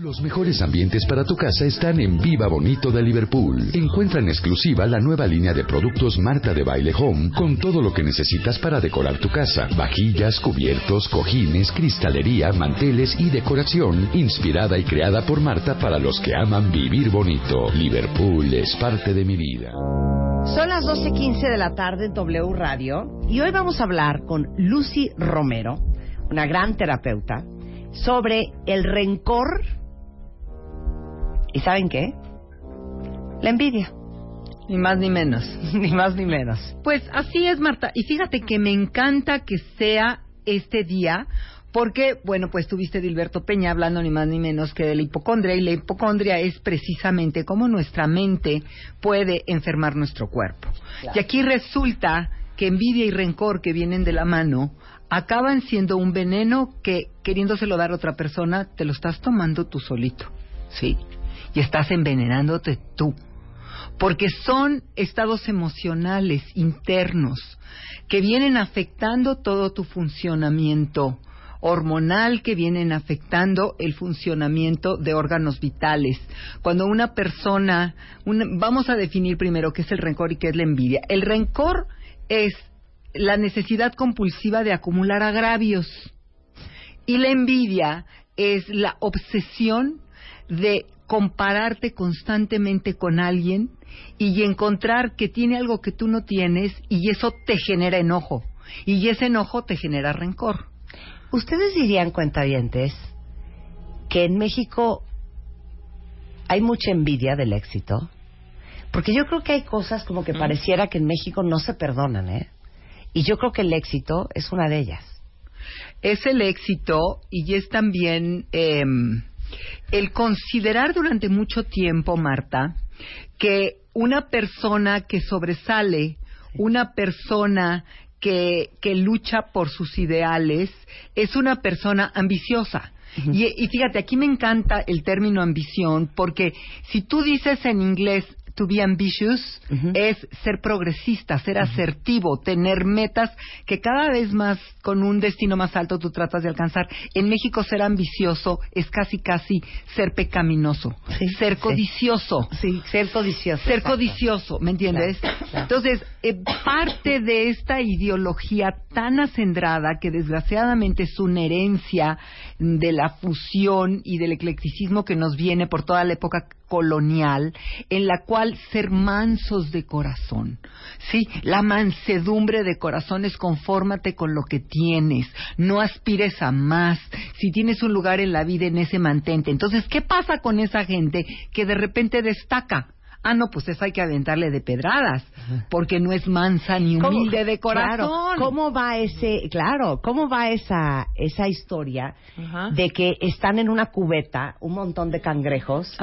Los mejores ambientes para tu casa están en Viva Bonito de Liverpool. Encuentra en exclusiva la nueva línea de productos Marta de Baile Home con todo lo que necesitas para decorar tu casa. Vajillas, cubiertos, cojines, cristalería, manteles y decoración inspirada y creada por Marta para los que aman vivir bonito. Liverpool es parte de mi vida. Son las 12.15 de la tarde en W Radio y hoy vamos a hablar con Lucy Romero, una gran terapeuta, sobre el rencor ¿Y saben qué? La envidia. Ni más ni menos. ni más ni menos. Pues así es, Marta. Y fíjate que me encanta que sea este día, porque, bueno, pues tuviste Dilberto Peña hablando ni más ni menos que de la hipocondria, y la hipocondria es precisamente cómo nuestra mente puede enfermar nuestro cuerpo. Y aquí resulta que envidia y rencor que vienen de la mano acaban siendo un veneno que, queriéndoselo dar a otra persona, te lo estás tomando tú solito. ¿Sí? Y estás envenenándote tú. Porque son estados emocionales internos que vienen afectando todo tu funcionamiento hormonal que vienen afectando el funcionamiento de órganos vitales. Cuando una persona, vamos a definir primero qué es el rencor y qué es la envidia. El rencor es la necesidad compulsiva de acumular agravios y la envidia es la obsesión de compararte constantemente con alguien y encontrar que tiene algo que tú no tienes y eso te genera enojo y ese enojo te genera rencor. ¿Ustedes dirían, cuentavientes, que en México hay mucha envidia del éxito? Porque yo creo que hay cosas como que pareciera que en México no se perdonan, ¿eh? Y yo creo que el éxito es una de ellas. Es el éxito y es también eh, el considerar durante mucho tiempo, Marta, que una persona que sobresale, una persona que, que lucha por sus ideales, es una persona ambiciosa. y, y, fíjate, aquí me encanta el término ambición porque si tú dices en inglés to be ambitious es ser progresista, ser asertivo, tener metas que cada vez más con un destino más alto tú tratas de alcanzar. En México ser ambicioso es casi casi ser pecaminoso, ser codicioso. Sí, ser codicioso. Ser codicioso, ¿me entiendes? Entonces, eh, parte de esta ideología tan acendrada que desgraciadamente es una herencia de la fusión y del eclecticismo que nos viene por toda la época colonial en la cual ser mansos de corazón. Sí, la mansedumbre de corazón es confórmate con lo que tienes, no aspires a más. Si tienes un lugar en la vida en ese mantente. Entonces, ¿qué pasa con esa gente que de repente destaca? Ah, no, pues eso hay que aventarle de pedradas, porque no es mansa ni humilde de corazón. ¿Cómo va ese, claro, cómo va esa, esa historia de que están en una cubeta un montón de cangrejos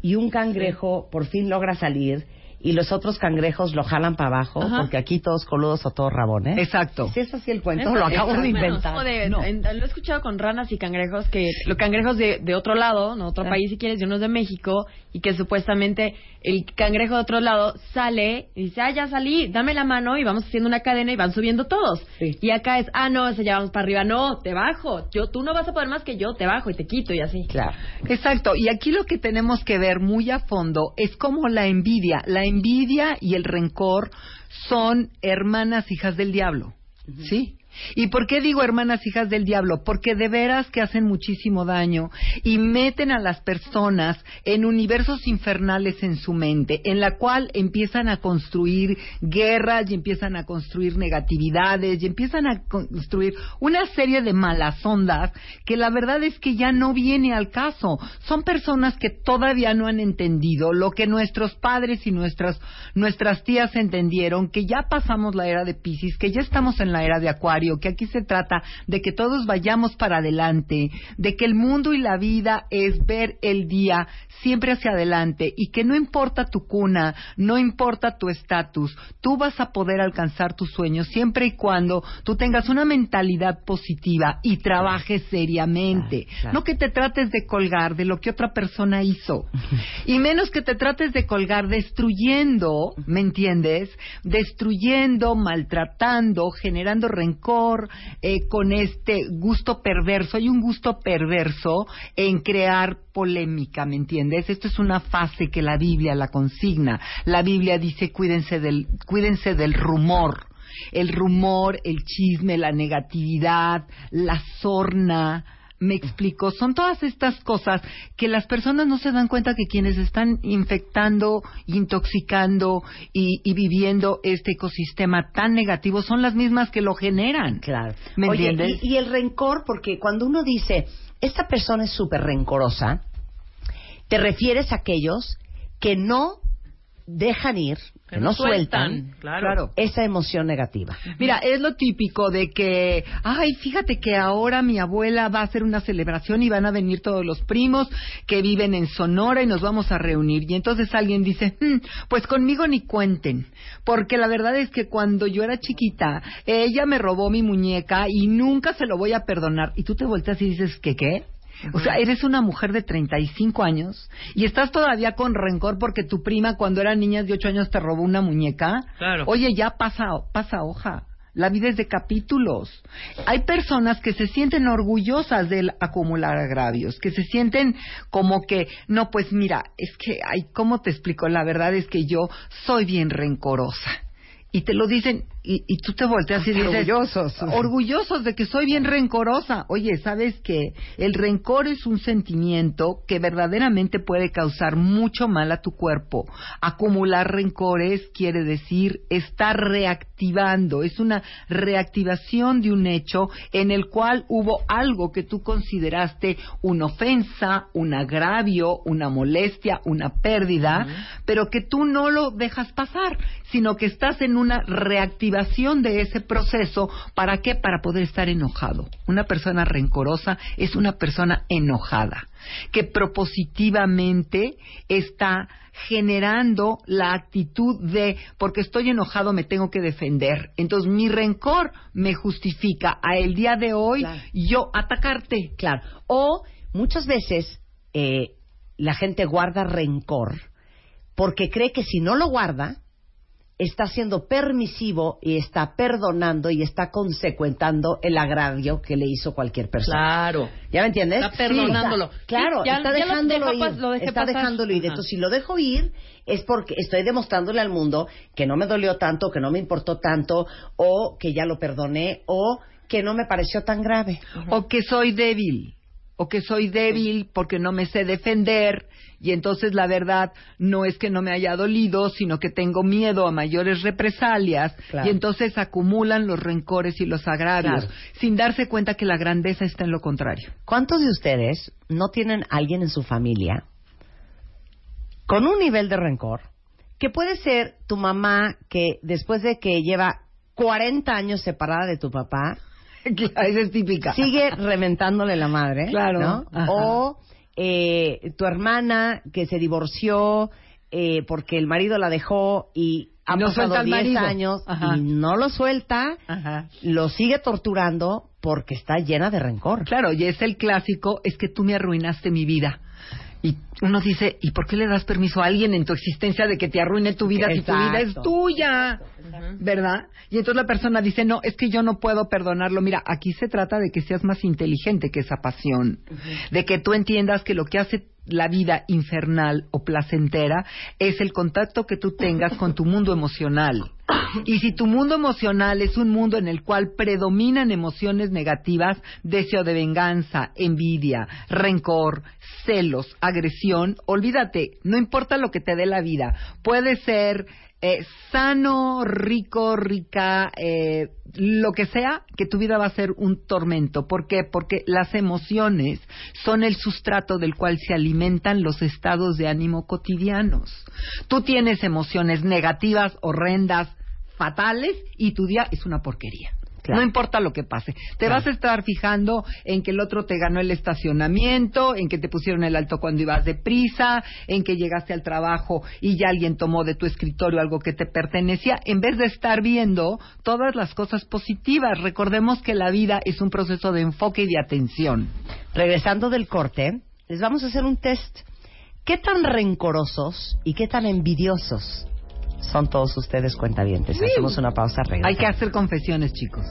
y un cangrejo por fin logra salir y los otros cangrejos lo jalan para abajo, porque aquí todos coludos o todos rabones. Exacto. Si es así el cuento, lo acabo de inventar. lo he escuchado con ranas y cangrejos, que los cangrejos de, de otro lado, no otro ah. país si quieres, y unos de México, y que supuestamente el cangrejo de otro lado sale y dice, ah, ya salí, dame la mano y vamos haciendo una cadena y van subiendo todos. Y acá es, ah, no, se llevamos para arriba, no, te bajo, yo, tú no vas a poder más que yo, te bajo y te quito y así. Claro. Exacto, y aquí lo que tenemos que ver muy a fondo es cómo la envidia, la envidia y el rencor son hermanas hijas del diablo. ¿Sí? ¿Y por qué digo hermanas hijas del diablo? Porque de veras que hacen muchísimo daño y meten a las personas en universos infernales en su mente, en la cual empiezan a construir guerras y empiezan a construir negatividades y empiezan a construir una serie de malas ondas que la verdad es que ya no viene al caso. Son personas que todavía no han entendido lo que nuestros padres y nuestras, nuestras tías entendieron, que ya pasamos la era de Pisces, que ya estamos en la era de Acuario contrario, que aquí se trata de que todos vayamos para adelante, de que el mundo y la vida es ver el día siempre hacia adelante y que no importa tu cuna, no importa tu estatus, tú vas a poder alcanzar tus sueños siempre y cuando tú tengas una mentalidad positiva y trabajes seriamente. No que te trates de colgar de lo que otra persona hizo. y menos que te trates de colgar destruyendo, ¿me entiendes? Destruyendo, maltratando, generando rencor, eh, con este gusto perverso. Hay un gusto perverso en crear polémica, ¿me entiendes? Esto es una fase que la Biblia la consigna. La Biblia dice cuídense del, cuídense del rumor. El rumor, el chisme, la negatividad, la sorna, me explico, son todas estas cosas que las personas no se dan cuenta que quienes están infectando, intoxicando y, viviendo este ecosistema tan negativo son las mismas que lo generan. Claro. ¿Me entiendes? Y, y, el rencor, porque cuando uno dice, esta persona es súper rencorosa, te refieres a aquellos que no dejan ir, que, no, sueltan, claro. esa emoción negativa. Mira, es lo típico de que, ay, fíjate que ahora mi abuela va a hacer una celebración y van a venir todos los primos que viven en Sonora y nos vamos a reunir. Y entonces alguien dice, hmm, pues conmigo ni cuenten, porque la verdad es que cuando yo era chiquita, ella me robó mi muñeca y nunca se lo voy a perdonar. Y tú te volteas y dices, ¿qué qué? O sea, eres una mujer de 35 años y estás todavía con rencor porque tu prima cuando era niña de 8 años te robó una muñeca. Claro. Oye, ya pasa, pasa hoja. La vida es de capítulos. Hay personas que se sienten orgullosas del acumular agravios, que se sienten como que, no, pues mira, es que, ay, ¿cómo te explico? La verdad es que yo soy bien rencorosa. Y te lo dicen, y, tú te volteas y dices orgullosos. orgullosos de que soy bien rencorosa. Oye sabes que el rencor es un sentimiento que verdaderamente puede causar mucho mal a tu cuerpo. Acumular rencores quiere decir estar reactivando. Es una reactivación de un hecho en el cual hubo algo que tú consideraste una ofensa un agravio una molestia una pérdida pero que tú no lo dejas pasar sino que estás en una reactivación de ese proceso. ¿Para qué? Para poder estar enojado. Una persona rencorosa es una persona enojada, que propositivamente está generando la actitud de porque estoy enojado me tengo que defender. Entonces mi rencor me justifica a el día de hoy yo atacarte. Claro. O muchas veces eh, la gente guarda rencor porque cree que si no lo guarda, está siendo permisivo y está perdonando y está consecuentando el agravio que le hizo cualquier persona. Claro. ¿Ya me entiendes? Está perdonándolo. claro, está dejándolo ir. está dejándolo ir. Entonces, si lo dejo ir, es porque estoy demostrándole al mundo que no me dolió tanto, que no me importó tanto, o que ya lo perdoné, o que no me pareció tan grave. O que soy débil o que soy débil porque no me sé defender y entonces la verdad no es que no me haya dolido, sino que tengo miedo a mayores represalias y entonces acumulan los rencores y los agravios sin darse cuenta que la grandeza está en lo contrario. ¿Cuántos de ustedes no tienen alguien en su familia con un nivel de rencor que puede ser tu mamá que después de que lleva 40 años separada de tu papá, esa es típica. Sigue reventándole la madre. Claro. O eh, tu hermana que se divorció eh, porque el marido la dejó y ha pasado 10 años y no lo suelta, lo sigue torturando porque está llena de rencor. Claro, y es el clásico, es que tú me arruinaste mi vida. Y uno dice, ¿y por qué le das permiso a alguien en tu existencia de que te arruine tu vida si tu vida es tuya? ¿Verdad? Y entonces la persona dice, no, es que yo no puedo perdonarlo. Mira, aquí se trata de que seas más inteligente que esa pasión, de que tú entiendas que lo que hace la vida infernal o placentera es el contacto que tú tengas con tu mundo emocional. Y si tu mundo emocional es un mundo en el cual predominan emociones negativas, deseo de venganza, envidia, rencor, celos, agresión, olvídate, no importa lo que te dé la vida, puede ser eh, sano, rico, rica, eh, lo que sea, que tu vida va a ser un tormento. ¿Por qué? Porque las emociones son el sustrato del cual se alimentan los estados de ánimo cotidianos. Tú tienes emociones negativas, horrendas, fatales, y tu día es una porquería. No importa lo que pase. Te vas a estar fijando en que el otro te ganó el estacionamiento, en que te pusieron el alto cuando ibas deprisa, en que llegaste al trabajo y ya alguien tomó de tu escritorio algo que te pertenecía, en vez de estar viendo todas las cosas positivas. Recordemos que la vida es un proceso de enfoque y de atención. Regresando del corte, les vamos a hacer un test. ¿Qué tan rencorosos y qué tan envidiosos son todos ustedes cuentavientes. Hacemos una pausa. Hay que hacer confesiones, chicos.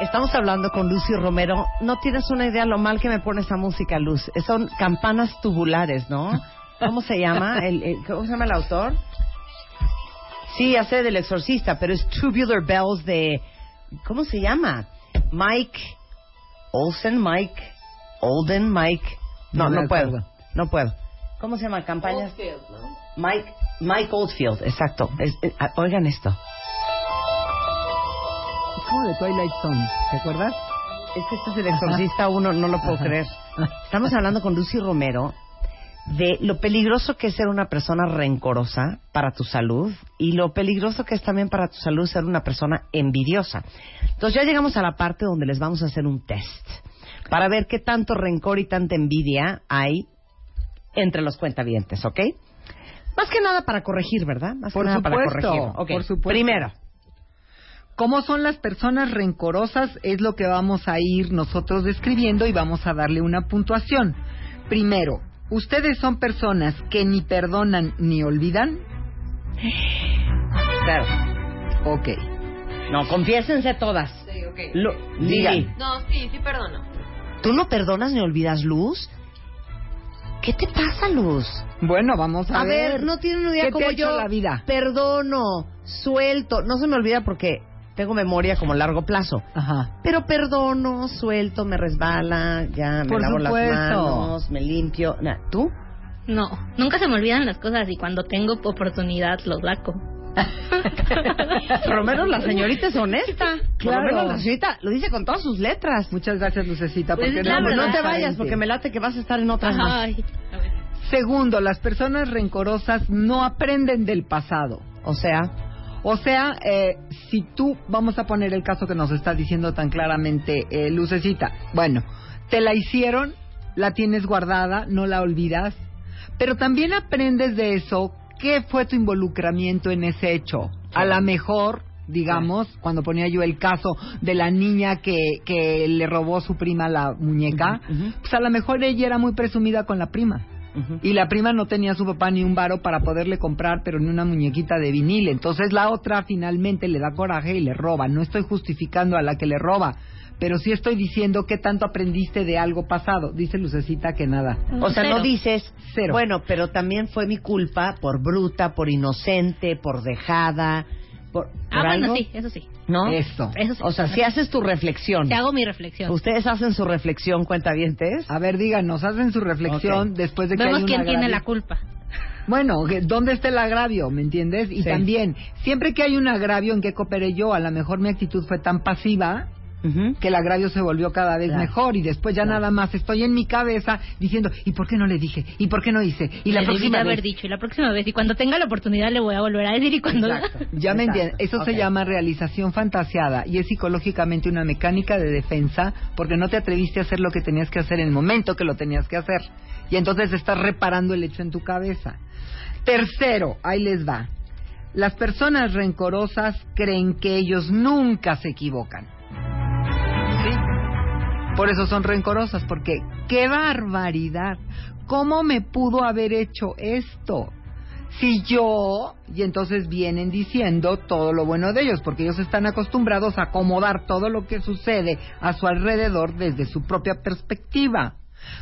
Estamos hablando con Lucy Romero. No tienes una idea lo mal que me pone esa música, Luz. Son campanas tubulares, ¿no? ¿Cómo se llama? El, ¿Cómo se llama el autor? Sí, hace del exorcista, pero es Tubular Bells de... ¿Cómo se llama? Mike Olsen, Mike Olden, Mike... No, no, puedo. No puedo. ¿Cómo se llama? Campañas... Mike Mike Oldfield, exacto. Eh, ah, oigan esto. Es como de Twilight Zone, ¿te acuerdas? Es que este es el exorcista uno, no lo puedo creer. Estamos hablando con Lucy Romero de lo peligroso que es ser una persona rencorosa para tu salud y lo peligroso que es también para tu salud ser una persona envidiosa. Entonces ya llegamos a la parte donde les vamos a hacer un test para ver qué tanto rencor y tanta envidia hay entre los cuentavientes, ¿ok? Más que nada para corregir, ¿verdad? Más por que nada para corregir. Por supuesto. Primero. ¿Cómo son las personas rencorosas? Es lo que vamos a ir nosotros describiendo y vamos a darle una puntuación. Primero, ¿ustedes son personas que ni perdonan ni olvidan? Claro. Ok. No, confiésense todas. Sí, ok. Lo, No, sí, sí perdono. ¿Tú no perdonas ni olvidas, Luz? ¿Qué te pasa, Luz? Bueno, vamos a, a ver. no tienen una idea como yo. la vida? Perdono, suelto. No se me olvida porque tengo memoria como largo plazo. Ajá. Pero perdono, suelto, me resbala, ya me lavo las manos, me limpio. ¿Tú? No, nunca se me olvidan las cosas y cuando tengo oportunidad los saco. Por lo menos la señorita es honesta. Por lo menos la señorita lo dice con todas sus letras. Muchas gracias, Lucecita. Pues porque no, te vayas porque me late que vas a estar en otras Segundo, las personas rencorosas no aprenden del pasado. O sea, o sea, eh, si tú, vamos a poner el caso que nos está diciendo tan claramente eh, Lucecita, bueno, te la hicieron, la tienes guardada, no la olvidas, pero también aprendes de eso ¿Qué fue tu involucramiento en ese hecho? A lo mejor, digamos, cuando ponía yo el caso de la niña que, que le robó su prima la muñeca, pues a lo mejor ella era muy presumida con la prima. Y la prima no tenía su papá ni un varo para poderle comprar, pero ni una muñequita de vinil. Entonces la otra finalmente le da coraje y le roba. No estoy justificando a la que le roba, pero sí estoy diciendo qué tanto aprendiste de algo pasado. Dice Lucecita que nada. O sea, no dices, Cero. bueno, pero también fue mi culpa por bruta, por inocente, por dejada. Por, ah, bueno, sí, eso sí. ¿No? Eso. eso sí. O sea, si haces tu reflexión. Te hago mi reflexión. ¿Ustedes hacen su reflexión, cuentavientes? A ver, díganos, hacen su reflexión después de que Vemos hay quién tiene la culpa. Bueno, ¿dónde está el agravio? ¿Me entiendes? Y también, siempre que hay un agravio, ¿en qué cooperé yo? A lo mejor mi actitud fue tan pasiva que el agravio se volvió cada vez mejor y después ya nada más estoy en mi cabeza diciendo ¿y por qué no le dije? ¿y por qué no hice? y la le próxima vez haber dicho y la próxima vez y cuando tenga la oportunidad le voy a volver a decir y cuando ya me entiendes eso se llama realización fantasiada y es psicológicamente una mecánica de defensa porque no te atreviste a hacer lo que tenías que hacer en el momento que lo tenías que hacer. Y entonces estás reparando el hecho en tu cabeza. Tercero ahí les va. Las personas rencorosas creen que ellos nunca se equivocan por eso son rencorosas, porque qué barbaridad. ¿Cómo me pudo haber hecho esto? Si yo, y entonces vienen diciendo todo lo bueno de ellos, porque ellos están acostumbrados a acomodar todo lo que sucede a su alrededor desde su propia perspectiva.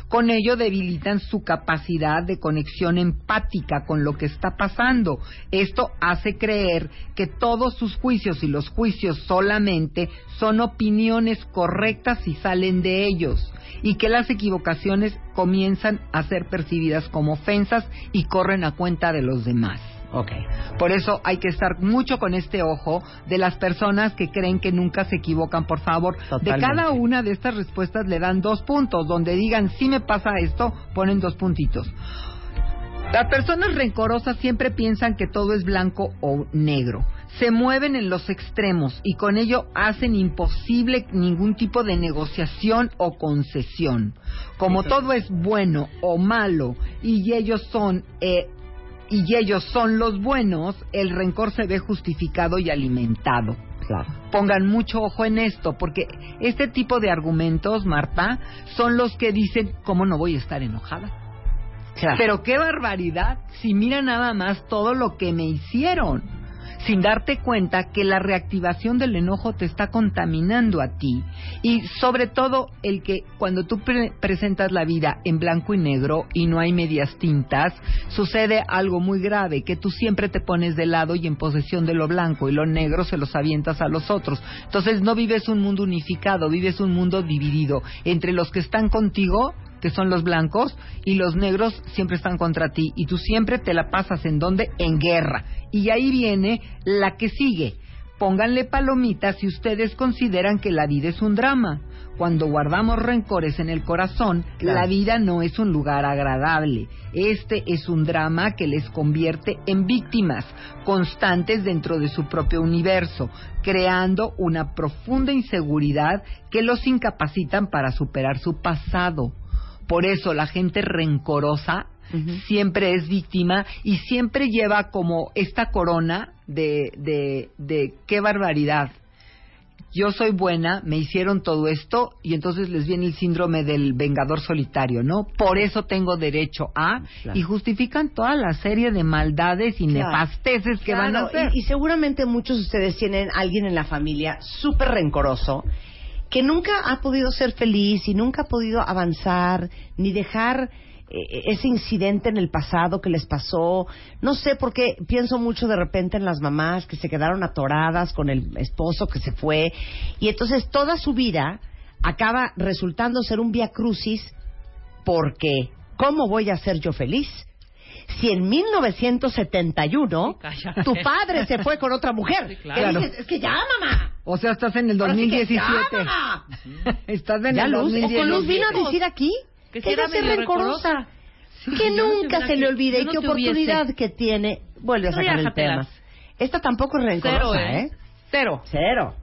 Con ello debilitan su capacidad de conexión empática con lo que está pasando. Esto hace creer que todos sus juicios y los juicios solamente son opiniones correctas y salen de ellos y que las equivocaciones comienzan a ser percibidas como ofensas y corren a cuenta de los demás. Okay. Por eso hay que estar mucho con este ojo de las personas que creen que nunca se equivocan, por favor. De cada una de estas respuestas le dan dos puntos. Donde digan, si me pasa esto, ponen dos puntitos. Las personas rencorosas siempre piensan que todo es blanco o negro. se mueven en los extremos y con ello hacen imposible ningún tipo de negociación o concesión. Como todo es bueno o malo y ellos son eh, y ellos son los buenos, el rencor se ve justificado y alimentado. Claro. Pongan mucho ojo en esto, porque este tipo de argumentos, Marta, son los que dicen, ¿cómo no voy a estar enojada? Claro. Pero qué barbaridad si mira nada más todo lo que me hicieron sin darte cuenta que la reactivación del enojo te está contaminando a ti y sobre todo el que cuando tú pre presentas la vida en blanco y negro y no hay medias tintas, sucede algo muy grave, que tú siempre te pones de lado y en posesión de lo blanco y lo negro se los avientas a los otros. Entonces no vives un mundo unificado, vives un mundo dividido entre los que están contigo que son los blancos, y los negros siempre están contra ti. Y tú siempre te la pasas en donde? En guerra. Y ahí viene la que sigue. Pónganle palomitas si ustedes consideran que la vida es un drama. Cuando guardamos rencores en el corazón, Claro. la vida no es un lugar agradable. Este es un drama que les convierte en víctimas constantes dentro de su propio universo, creando una profunda inseguridad que los incapacitan para superar su pasado. Por eso la gente rencorosa siempre es víctima y siempre lleva como esta corona de, de, de qué barbaridad. Yo soy buena, me hicieron todo esto y entonces les viene el síndrome del vengador solitario, ¿no? Por eso tengo derecho a Claro. y justifican toda la serie de maldades y Claro. nefasteces que van a hacer. Y, y seguramente muchos de ustedes tienen alguien en la familia súper rencoroso que nunca ha podido ser feliz y nunca ha podido avanzar ni dejar ese incidente en el pasado que les pasó. No sé por qué pienso mucho de repente en las mamás que se quedaron atoradas con el esposo que se fue y entonces toda su vida acaba resultando ser un via crucis porque ¿cómo voy a ser yo feliz? Si en 1971 cállate. tu padre se fue con otra mujer, Sí, ¿qué claro. dices? es que ya, mamá. O sea, estás en el Ahora sí que 2017. ya, mamá. estás en Ya el Luz, o 2017. con Luz vino a decir aquí Que si era medio rencorosa. que nunca se le olvide y no qué oportunidad hubiese. que tiene. Vuelve a sacar el tema. Esta tampoco es rencorosa, Cero, ¿eh? ¿eh? Cero. Cero.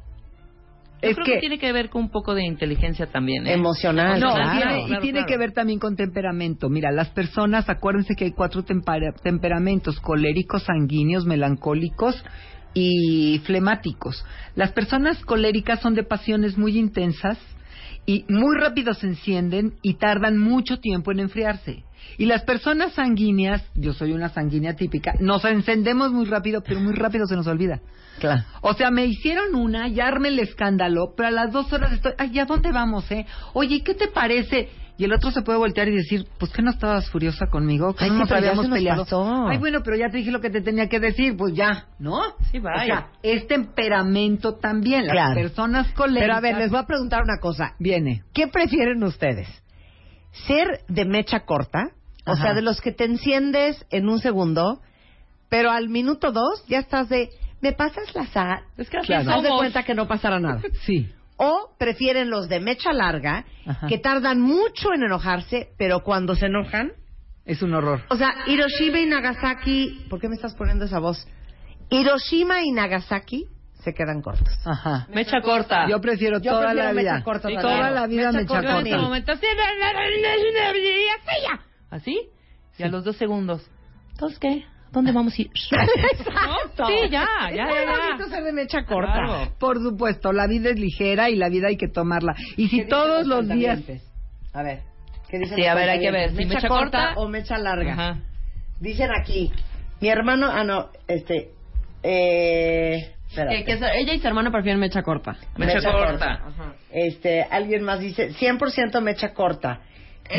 Yo Es creo que- que... tiene que ver con un poco de inteligencia también. ¿eh? Emocional, No, claro. tiene- y tiene claro. que ver también con temperamento. Mira, las personas, acuérdense que hay cuatro tempera- temperamentos, coléricos, sanguíneos, melancólicos y flemáticos. Las personas coléricas son de pasiones muy intensas y muy rápido se encienden y tardan mucho tiempo en enfriarse. Y las personas sanguíneas, yo soy una sanguínea típica, nos encendemos muy rápido, pero muy rápido se nos olvida. Claro. O sea, me hicieron una, ya armé el escándalo, pero a las dos horas estoy, ay, ¿a dónde vamos, eh? Oye, ¿qué te parece? Y el otro se puede voltear y decir, pues que no estabas furiosa conmigo, que Ay, no sí, nos habíamos peleado. pasó. Ay, bueno, pero ya te dije lo que te tenía que decir, pues ya, ¿no? Sí, O vaya. sea, es temperamento también. Las Claro. personas coléricas. Pero a ver, les voy a preguntar una cosa. Viene. ¿Qué prefieren ustedes? ¿Ser de mecha corta? O Ajá. sea, de los que te enciendes en un segundo, pero al minuto dos ya estás de, ¿me pasas la sal? Es que Claro. Haz de cuenta que no pasará nada. Sí. O prefieren los de mecha larga, Ajá. que tardan mucho en enojarse, pero cuando se enojan... Es un horror. O sea, Hiroshima y Nagasaki... ¿Por qué me estás poniendo esa voz? Hiroshima y Nagasaki se quedan cortos. Ajá. Mecha corta. Yo prefiero Yo toda prefiero la mecha vida. corta Sí, también. toda la vida Mecha mecha corta Yo en este corta. momento así, así, y a los dos segundos. ¿Entonces qué? ¿Dónde vamos a ir? Exacto. Sí, ya, ya, ya, ya. bonito ser de mecha corta. Claro. Por supuesto, la vida es ligera y la vida hay que tomarla. Y si ¿Qué todos los días... A ver, ¿qué dicen Sí, a ver, hay que ver. Si ¿Mecha, mecha corta, corta o mecha larga? Ajá. Dicen aquí, mi hermano, ah no, este, eh. Que, ella y su hermano prefieren mecha corta. Mecha corta. Ajá. Este, alguien más dice, 100% mecha corta.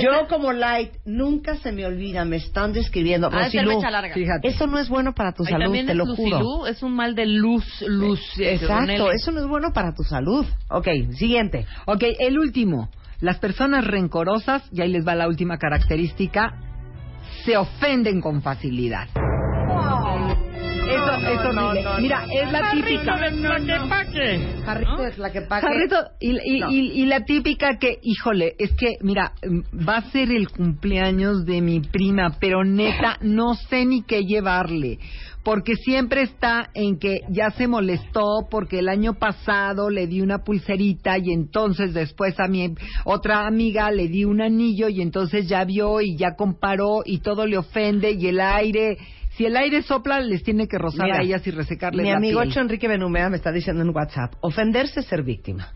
Yo como light, nunca se me olvida, me están describiendo. Ah, es larga. Fíjate. Eso no es bueno para tu salud, también te es lo juro. es un mal de luz, luz. eh, con Exacto, eso no es bueno para tu salud. Ok, siguiente. Ok, el último. Las personas rencorosas, y ahí les va la última característica, se ofenden con facilidad. Eso es horrible. Mira, es la típica. Jarrito de tlaquepaque. Jarrito, y, y, y, y la típica que, híjole, es que, mira, mm, va a ser el cumpleaños de mi prima, pero neta, no sé ni qué llevarle. Porque siempre está en que ya se molestó porque el año pasado le di una pulserita y entonces después a mi otra amiga le di un anillo y entonces ya vio y ya comparó y todo le ofende y el aire si el aire sopla, les tiene que rozar Mira, a ellas y resecarles Mi la amigo piel. Enrique Benumea me está diciendo en WhatsApp, ofenderse es ser víctima.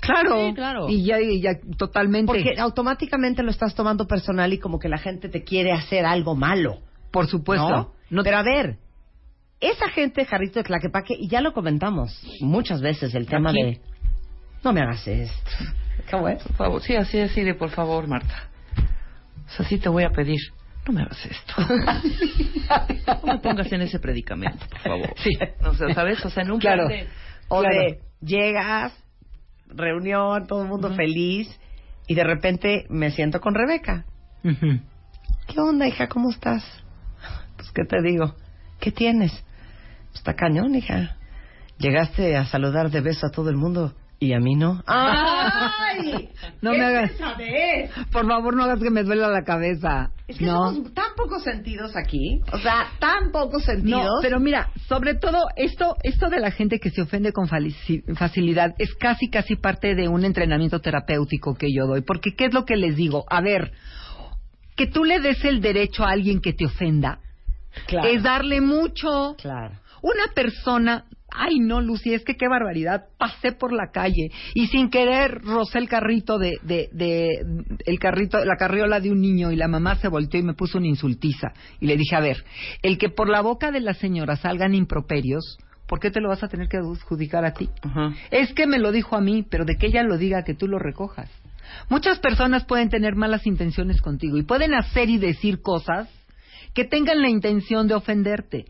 Claro, Sí, claro. Y ya, y ya totalmente. Porque automáticamente lo estás tomando personal y como que la gente te quiere hacer algo malo. Por supuesto. ¿no? No- Pero a ver, esa gente, Jarrito de Tlaquepaque, y ya lo comentamos muchas veces, el tema Aquí. de... No me hagas esto. ¿Cómo es? Por favor, sí, así, así de por favor, Marta. O sea, sí te voy a pedir. No me hagas esto. No me pongas en ese predicamento, por favor. Sí. O sea, ¿sabes? O sea, en un Claro. plan de- O Claro. de llegas, reunión, todo el mundo feliz, y de repente me siento con Rebeca. ¿Qué onda, hija? ¿Cómo estás? Pues, ¿qué te digo? ¿Qué tienes? Pues, está cañón, hija. Llegaste a saludar de beso a todo el mundo y a mí no. ¡Ay! No ¿Qué me hagas- pesadez? Por favor, no hagas que me duela la cabeza. Es que no. somos tan pocos sentidos aquí. O sea, tan pocos sentidos. No, pero mira, sobre todo esto, esto de la gente que se ofende con facilidad es casi, casi parte de un entrenamiento terapéutico que yo doy. Porque, ¿qué es lo que les digo? A ver, que tú le des el derecho a alguien que te ofenda Claro. es darle mucho. Claro. Una persona, ay no, Lucy, es que qué barbaridad, pasé por la calle y sin querer rocé el carrito de, de, de, el carrito, la carriola de un niño y la mamá se volteó y me puso una insultiza. Y le dije, a ver, el que por la boca de la señora salgan improperios, ¿por qué te lo vas a tener que adjudicar a ti? Es que me lo dijo a mí, pero de que ella lo diga, que tú lo recojas. Muchas personas pueden tener malas intenciones contigo y pueden hacer y decir cosas que tengan la intención de ofenderte.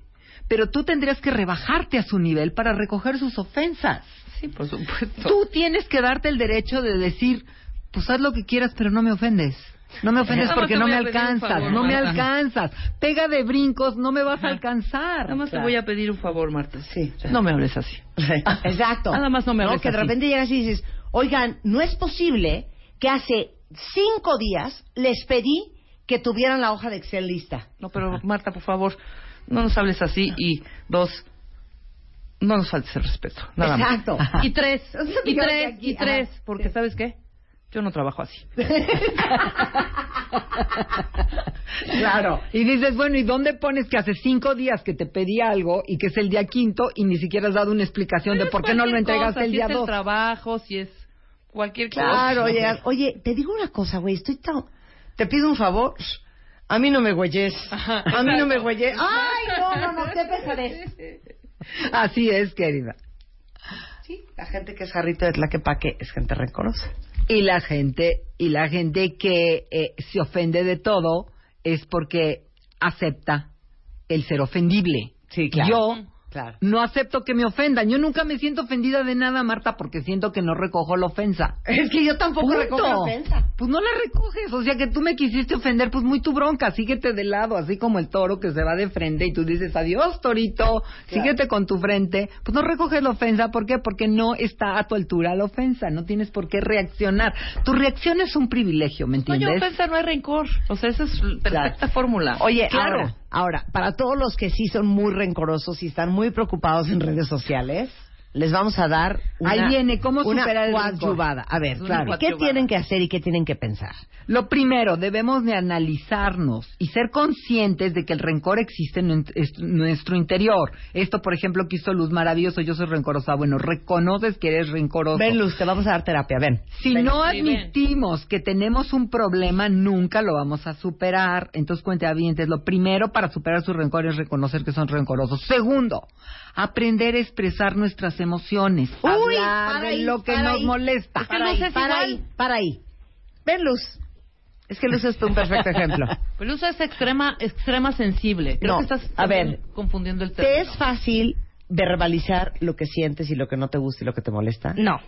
Pero tú tendrías que rebajarte a su nivel para recoger sus ofensas. Sí, por supuesto. Tú tienes que darte el derecho de decir, pues haz lo que quieras, pero no me ofendes. No me ofendes porque no me alcanzas, favor, no me alcanzas. Pega de brincos, no me vas a alcanzar. Nada más Claro. te voy a pedir un favor, Marta. Sí. No me hables así. Exacto. Nada más no me hables Que de repente llegas y dices, oigan, no es posible que hace cinco días les pedí que tuvieran la hoja de Excel lista. No, pero Marta, por favor, no nos hables así. Y dos, no nos faltes el respeto. Nada más. Exacto. Y tres, y tres, y tres. Porque, ¿sabes qué? Yo no trabajo así. claro. Y dices, bueno, ¿y dónde pones que hace cinco días que te pedí algo y que es el día quinto y ni siquiera has dado una explicación de por qué no lo entregaste cosa, el si día es el dos? trabajo, si es cualquier Claro, cosa. oye, oye, te digo una cosa, güey, estoy tan... Te pido un favor. A mí no me güeyes. A mí no me güeyes. Ay, no, no, no, qué pesadez. Así es, querida. Sí, la gente que es jarrito de tlaquepaque es gente rencorosa. Y la gente, y la gente que eh, se ofende de todo es porque acepta el ser ofendible. Sí, claro. Yo Claro. no acepto que me ofendan. Yo nunca me siento ofendida de nada, Marta, porque siento que no recojo la ofensa. Es que yo tampoco Punto. recojo la ofensa. Pues no la recoges. O sea que tú me quisiste ofender, pues muy tu bronca. Síguete de lado, así como el toro que se va de frente y tú dices adiós, torito. Síguete con tu frente. Pues no recoges la ofensa. ¿Por qué? Porque no está a tu altura la ofensa. No tienes por qué reaccionar. Tu reacción es un privilegio, ¿me No, yo entiendes? pensar no hay rencor. O sea, esa es perfecta Claro. fórmula. Oye, Claro. ahora, ahora, para todos los que sí son muy rencorosos y están muy preocupados en redes sociales, les vamos a dar una, Ahí viene, ¿cómo una superar el coadyuvada. A ver, claro. ¿qué tienen que hacer y qué tienen que pensar? Lo primero, debemos de analizarnos y ser conscientes de que el rencor existe en nuestro interior. Esto, por ejemplo, que hizo Luz Maravilloso, yo soy rencorosa. Bueno, reconoces que eres rencoroso. Ven, Luz, te vamos a dar terapia, ven. Si Ven. no ven. admitimos que tenemos un problema, nunca lo vamos a superar. Entonces, cuentavientes, lo primero para superar su rencor es reconocer que son rencorosos. Segundo, aprender a expresar nuestras emociones. Uy, hablar para de ahí, lo que para nos ahí. molesta. para ahí, para ahí, para ahí. Ven, Luz. Es que Luz es un perfecto ejemplo. Pero usa esa extrema, extrema sensible. Creo No, que estás a ver, confundiendo el ¿Te es fácil verbalizar lo que sientes y lo que no te gusta y lo que te molesta? No.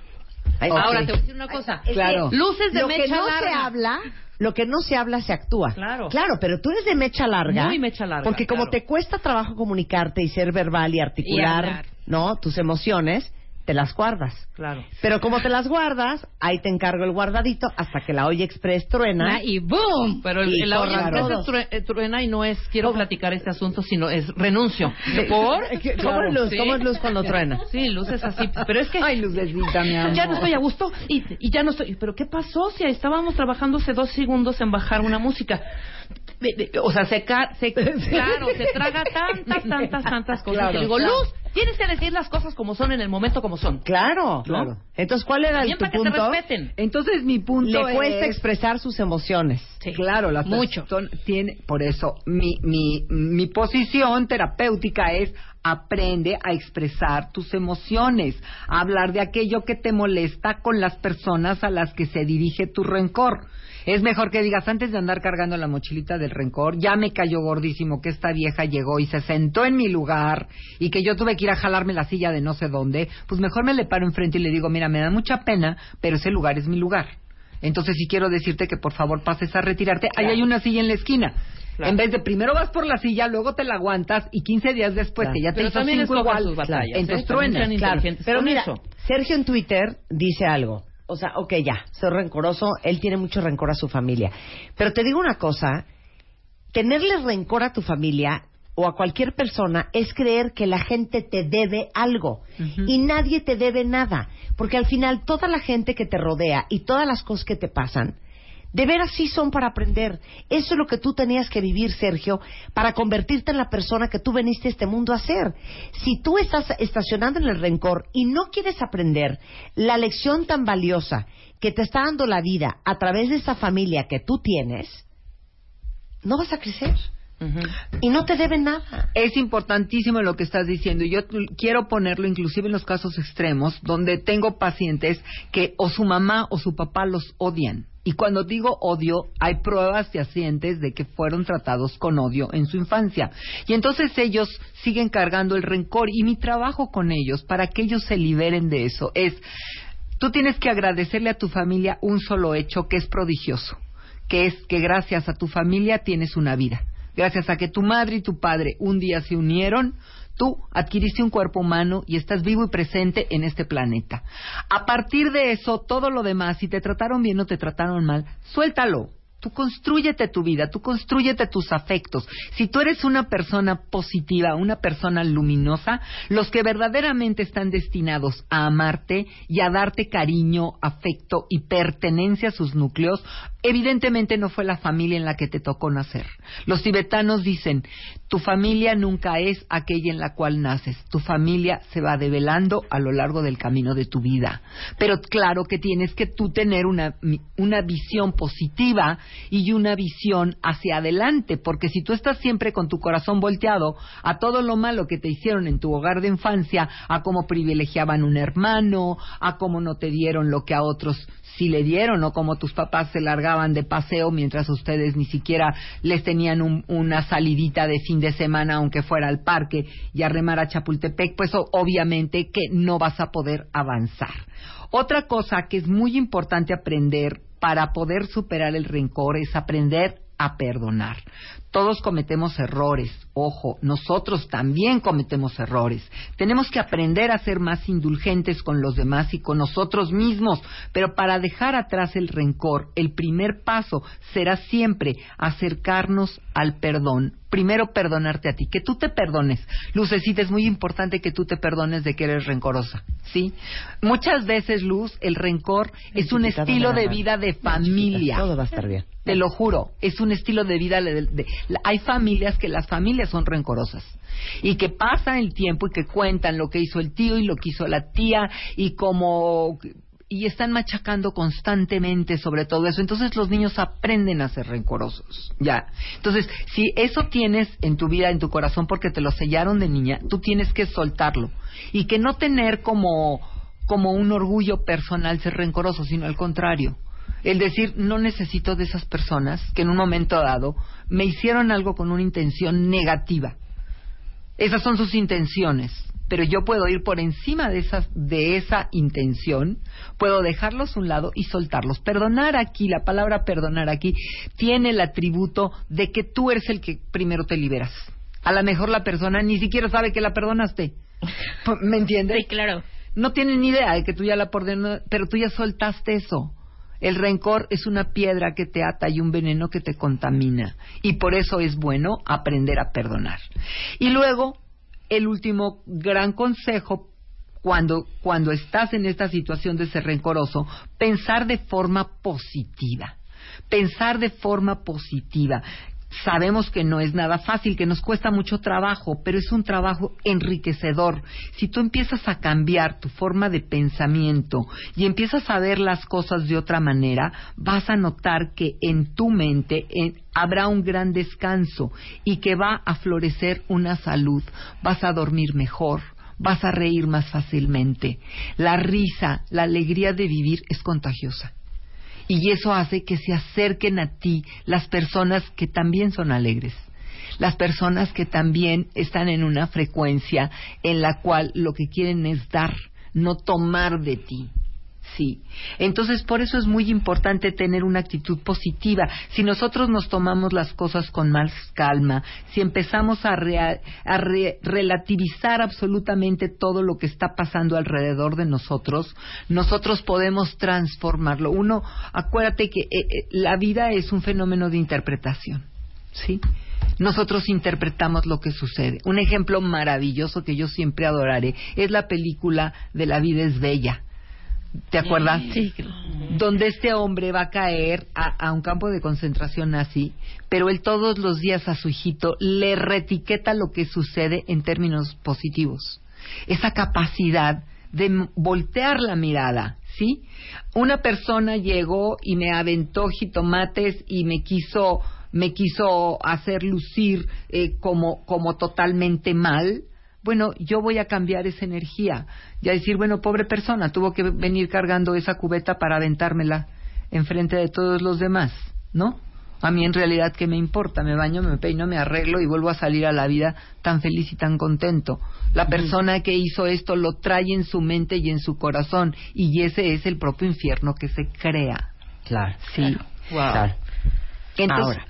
Ay, Ahora te voy a decir una cosa. Es que Claro. Luces de lo que mecha no se larga. habla lo que no se habla se actúa. Claro. Claro, pero tú eres de mecha larga. Muy mecha larga, Porque como claro. te cuesta trabajo comunicarte y ser verbal y articular, hablar. ¿No? Tus emociones, te las guardas. Claro. Pero como te las guardas, ahí te encargo el guardadito hasta que la olla express truena. y ¡boom! Pero el, Y audio corran express true- eh, truena y no es quiero platicar este asunto, sino es renuncio. ¿Por? ¿Cómo es luz? Sí. ¿Cómo es luz cuando truena? Sí, luz es así. Pero es que Ay, lucecita, mi amor. ya no estoy a gusto y, y ya no estoy. ¿Pero qué pasó? Si estábamos trabajando hace dos segundos en bajar una música. O sea, se, ca- se claro, se traga tantas, tantas, tantas cosas. Claro, que digo, claro. Luz, tienes que decir las cosas como son en el momento como son. Claro, Claro. Entonces, ¿cuál era el, tu para que te punto? respeten. Entonces mi punto Le cuesta es... expresar sus emociones. Claro, las Mucho. tiene, por eso mi, mi, mi posición terapéutica es aprende a expresar tus emociones, a hablar de aquello que te molesta con las personas a las que se dirige tu rencor. Es mejor que digas antes de andar cargando la mochilita del rencor, ya me cayó gordísimo que esta vieja llegó y se sentó en mi lugar y que yo tuve que ir a jalarme la silla de no sé dónde, pues mejor me le paro enfrente y le digo, mira, me da mucha pena, pero ese lugar es mi lugar. Entonces sí quiero decirte que por favor pases a retirarte. Ahí hay una silla en la esquina. Claro. En vez de primero vas por la silla, luego te la aguantas y 15 días después Claro. que ya te Pero hizo también cinco igual, sus batallas, ¿eh? entonces sean Claro, pero mira, eso. Sergio en Twitter dice algo. O sea, ok, ya, soy rencoroso, él tiene mucho rencor a su familia. Pero te digo una cosa, tenerle rencor a tu familia o a cualquier persona es creer que la gente te debe algo y nadie te debe nada, porque al final toda la gente que te rodea y todas las cosas que te pasan, de veras sí son para aprender. Eso es lo que tú tenías que vivir, Sergio, para convertirte en la persona que tú veniste a este mundo a ser. Si tú estás estacionando en el rencor y no quieres aprender la lección tan valiosa que te está dando la vida a través de esa familia que tú tienes, no vas a crecer. Y no te deben nada. Es importantísimo lo que estás diciendo y yo quiero ponerlo inclusive en los casos extremos donde tengo pacientes que o su mamá o su papá los odian. Y cuando digo odio, hay pruebas fehacientes de que fueron tratados con odio en su infancia. Y entonces ellos siguen cargando el rencor y mi trabajo con ellos para que ellos se liberen de eso es, tú tienes que agradecerle a tu familia un solo hecho que es prodigioso, que es que gracias a tu familia tienes una vida. Gracias a que tu madre y tu padre un día se unieron, tú adquiriste un cuerpo humano y estás vivo y presente en este planeta. A partir de eso, todo lo demás, si te trataron bien o te trataron mal, suéltalo. Tú construyete tu vida, tú construyete tus afectos. Si tú eres una persona positiva, una persona luminosa, los que verdaderamente están destinados a amarte y a darte cariño, afecto y pertenencia a sus núcleos, evidentemente no fue la familia en la que te tocó nacer. Los tibetanos dicen, tu familia nunca es aquella en la cual naces, tu familia se va develando a lo largo del camino de tu vida. Pero claro que tienes que tú tener una, una visión positiva y una visión hacia adelante, porque si tú estás siempre con tu corazón volteado a todo lo malo que te hicieron en tu hogar de infancia, a cómo privilegiaban un hermano, a cómo no te dieron lo que a otros sí le dieron, o cómo tus papás se de paseo mientras ustedes ni siquiera les tenían un- una salidita de fin de semana, aunque fuera al parque y a remar a Chapultepec, pues obviamente que no vas a poder avanzar. Otra cosa que es muy importante aprender para poder superar el rencor es aprender a perdonar. Todos cometemos errores, ojo, nosotros también cometemos errores. Tenemos que aprender a ser más indulgentes con los demás y con nosotros mismos, pero para dejar atrás el rencor, el primer paso será siempre acercarnos al perdón. Primero perdonarte a ti, que tú te perdones. Lucecita, es muy importante que tú te perdones de que eres rencorosa, ¿sí? Muchas veces, Luz, el rencor es un estilo de vida de familia. Todo va a estar bien. Te lo juro, es un estilo de vida. de- de- la- hay familias que las familias son rencorosas y que pasan el tiempo y que cuentan lo que hizo el tío y lo que hizo la tía y como y están machacando constantemente sobre todo eso. Entonces los niños aprenden a ser rencorosos. Ya. Entonces, si eso tienes en tu vida, en tu corazón, porque te lo sellaron de niña, tú tienes que soltarlo y que no tener como como un orgullo personal ser rencoroso, sino al contrario. El decir, no necesito de esas personas que en un momento dado me hicieron algo con una intención negativa. Esas son sus intenciones. pero yo puedo ir por encima de, esas, de esa intención, puedo dejarlos a un lado y soltarlos. Perdonar aquí, la palabra perdonar aquí, tiene el atributo de que tú eres el que primero te liberas. A lo mejor la persona ni siquiera sabe que la perdonaste. ¿Me entiendes? Sí, claro. No tiene ni idea de que tú ya la perdonaste, pero tú ya soltaste eso. El rencor es una piedra que te ata y un veneno que te contamina. Y por eso es bueno aprender a perdonar. Y luego, el último gran consejo cuando, cuando estás en esta situación de ser rencoroso, pensar de forma positiva. Pensar de forma positiva. Sabemos que no es nada fácil, que nos cuesta mucho trabajo, pero es un trabajo enriquecedor. Si tú empiezas a cambiar tu forma de pensamiento y empiezas a ver las cosas de otra manera, vas a notar que en tu mente habrá un gran descanso y que va a florecer una salud. Vas a dormir mejor, vas a reír más fácilmente. La risa, la alegría de vivir es contagiosa y eso hace que se acerquen a ti las personas que también son alegres, las personas que también están en una frecuencia en la cual lo que quieren es dar, no tomar de ti. Sí. Entonces, por eso es muy importante tener una actitud positiva. Si nosotros nos tomamos las cosas con más calma, si empezamos a, relativizar absolutamente todo lo que está pasando alrededor de nosotros, nosotros podemos transformarlo. Uno, acuérdate que eh, eh, la vida es un fenómeno de interpretación. ¿Sí? nosotros interpretamos lo que sucede. Un ejemplo maravilloso que yo siempre adoraré es la película de La vida es bella ¿Te acuerdas? Sí. Donde este hombre va a caer a, un campo de concentración nazi, pero él todos los días a su hijito le retiqueta lo que sucede en términos positivos. Esa capacidad de voltear la mirada, ¿sí? Una persona llegó y me aventó jitomates y me quiso me quiso hacer lucir eh, como, como totalmente mal, bueno, yo voy a cambiar esa energía y a decir, bueno, pobre persona, tuvo que venir cargando esa cubeta para aventármela enfrente de todos los demás, ¿no? A mí en realidad, ¿qué me importa? Me baño, me peino, me arreglo y vuelvo a salir a la vida tan feliz y tan contento. La persona que hizo esto lo trae en su mente y en su corazón y ese es el propio infierno que se crea. Claro. Sí. Wow. Ahora.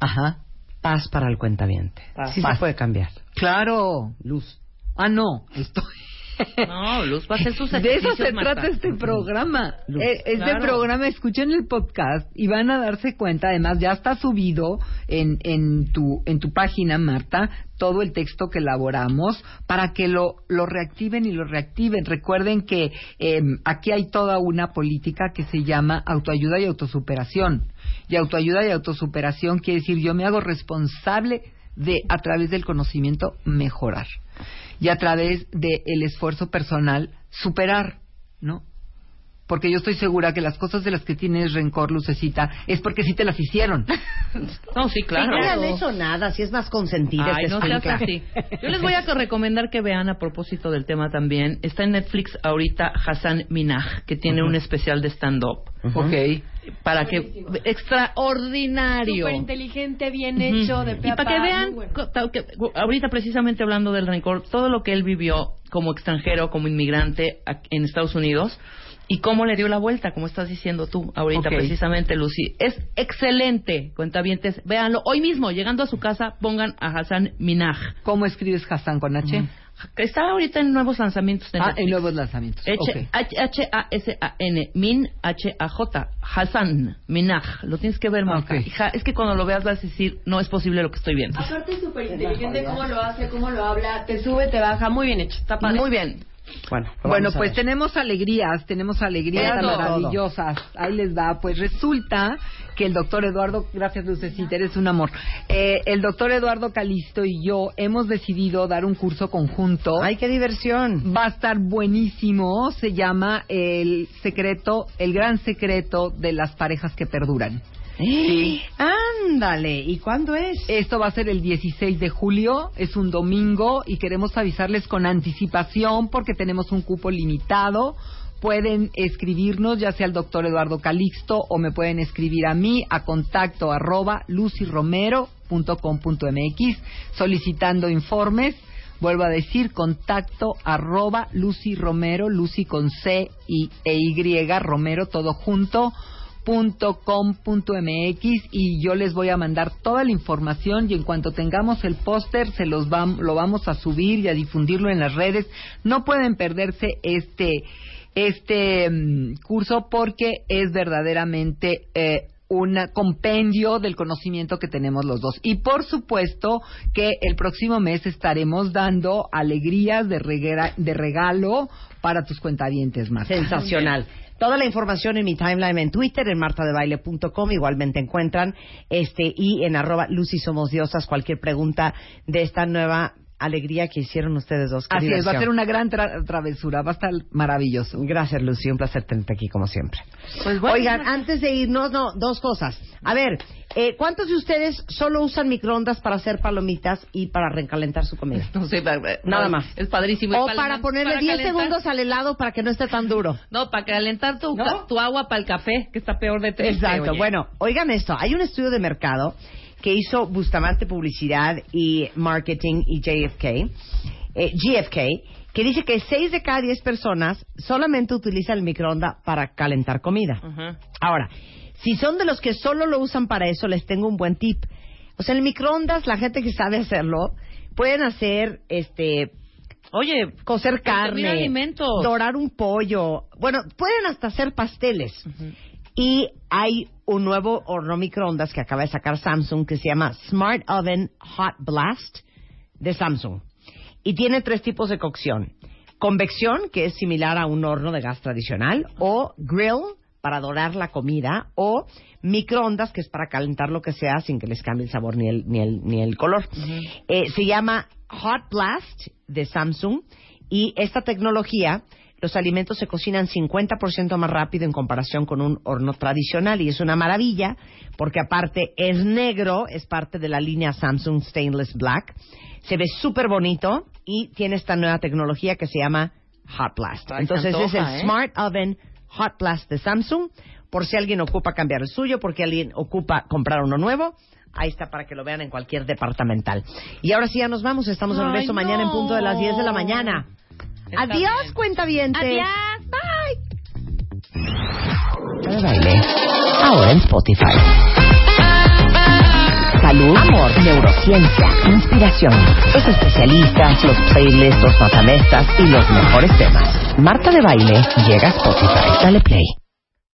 Ajá. Paz para el cuentaviente. Sí se puede cambiar. Claro. Luz. Ah, no. Estoy... No, Luz va a hacer sus De eso se trata este programa. Eh, este programa, escuchen el podcast y van a darse cuenta, además ya está subido en, en, tu, en tu página, Marta, todo el texto que elaboramos para que lo, lo reactiven y lo reactiven. Recuerden que em, aquí hay toda una política que se llama autoayuda y autosuperación. Y autoayuda y autosuperación quiere decir yo me hago responsable de, a través del conocimiento, mejorar. Y a través del esfuerzo personal, superar, ¿no? Porque yo estoy segura que las cosas de las que tienes rencor, Lucecita, es porque sí te las hicieron. no, sí, claro. no han hecho nada, si es más consentida. Ay, no seas así. Yo les voy a recomendar que vean a propósito del tema también. Está en Netflix ahorita Hassan Minaj, que tiene un especial de stand-up. Ok. Para que extraordinario. Súper inteligente, bien hecho, de Y para que vean, ahorita precisamente hablando del rencor, todo lo que él vivió como extranjero, como inmigrante en Estados Unidos, y cómo le dio la vuelta, como estás diciendo tú ahorita precisamente, Lucy. Es excelente, cuentavientes. Véanlo. Hoy mismo, llegando a su casa, pongan a Hassan Minaj. ¿Cómo escribes Hassan con H? Está ahorita en nuevos lanzamientos. ah, en nuevos lanzamientos. H-A-S-A-N, Min, H-A-J, Hassan, Minaj. Lo tienes que ver, Marta. es que cuando lo veas vas a decir, no es posible lo que estoy viendo. Aparte es súper inteligente cómo lo hace, cómo lo habla, te sube, te baja, muy bien hecho. Está Muy bien. Bueno, bueno pues tenemos alegrías, tenemos alegrías maravillosas. Ahí les va. Pues resulta que el doctor Eduardo, gracias Lucecita, eres un amor. Eh, el doctor Eduardo Calisto y yo hemos decidido dar un curso conjunto. ¡Ay, qué diversión! Va a estar buenísimo. Se llama El secreto, el gran secreto de las parejas que perduran. Sí. Ándale, ¿y cuándo es? Esto va a ser el 16 de julio, es un domingo y queremos avisarles con anticipación porque tenemos un cupo limitado. Pueden escribirnos ya sea al doctor Eduardo Calixto o me pueden escribir a mí a contacto arroba lucyromero.com.mx solicitando informes Vuelvo a decir, contacto arroba Lucy Romero, Lucy con C y, e Y, Romero, todo junto .com.mx y yo les voy a mandar toda la información y en cuanto tengamos el póster se los lo vamos a subir y a difundirlo en las redes. No pueden perderse este este mm, curso porque es verdaderamente eh, un compendio del conocimiento que tenemos los dos. Y por supuesto que el próximo mes estaremos dando alegrías de, de regalo para tus cuentavientes más. Sensacional. Toda la información en mi timeline en Twitter, en martadebaile.com, igualmente encuentran, este, y en arroba Lucy Somos Diosas, cualquier pregunta de esta nueva alegría que hicieron ustedes dos. Así es, va a ser una gran travesura, va a estar maravilloso. Gracias, Lucy, un placer tenerte aquí como siempre. Pues Oigan, antes de irnos, no, dos cosas. A ver, eh, ¿cuántos de ustedes solo usan microondas para hacer palomitas y para recalentar su comida? No sé, nada más. Es padrísimo. O para, ponerle 10 segundos al helado para que no esté tan duro. No, para calentar tu, tu agua para el café, que está peor de tres. Exacto. Bueno, oigan esto, hay un estudio de mercado que hizo Bustamante Publicidad y Marketing y JFK, eh, GFK, que dice que 6 de cada 10 personas solamente utilizan el microondas para calentar comida. Ahora, si son de los que solo lo usan para eso, les tengo un buen tip. O sea, el microondas, la gente que sabe hacerlo, pueden hacer este Oye, cocer carne, dorar un pollo. Bueno, pueden hasta hacer pasteles. Y hay un nuevo horno microondas que acaba de sacar Samsung que se llama Smart Oven Hot Blast de Samsung. Y tiene tres tipos de cocción. Convección, que es similar a un horno de gas tradicional, o grill, para dorar la comida, o microondas, que es para calentar lo que sea sin que les cambie el sabor ni el, ni el, ni el color. Eh, se llama Hot Blast de Samsung y esta tecnología los alimentos se cocinan 50% más rápido en comparación con un horno tradicional y es una maravilla porque aparte es negro, es parte de la línea Samsung Stainless Black, se ve súper bonito y tiene esta nueva tecnología que se llama Hot Blast. Entonces es el ¿eh? Smart Oven Hot Blast de Samsung por si alguien ocupa cambiar el suyo, porque alguien ocupa comprar uno nuevo. Ahí está para que lo vean en cualquier departamental. Y ahora sí ya nos vamos, estamos de regreso mañana en punto de las 10 de la mañana. Adiós, cuenta bien. Adiós. Bye. baile. Ahora en Spotify. Salud, amor, neurociencia, inspiración. Los especialistas, los playlists, los matamestas y los mejores temas. Marta de Baile llega a Spotify. Dale play.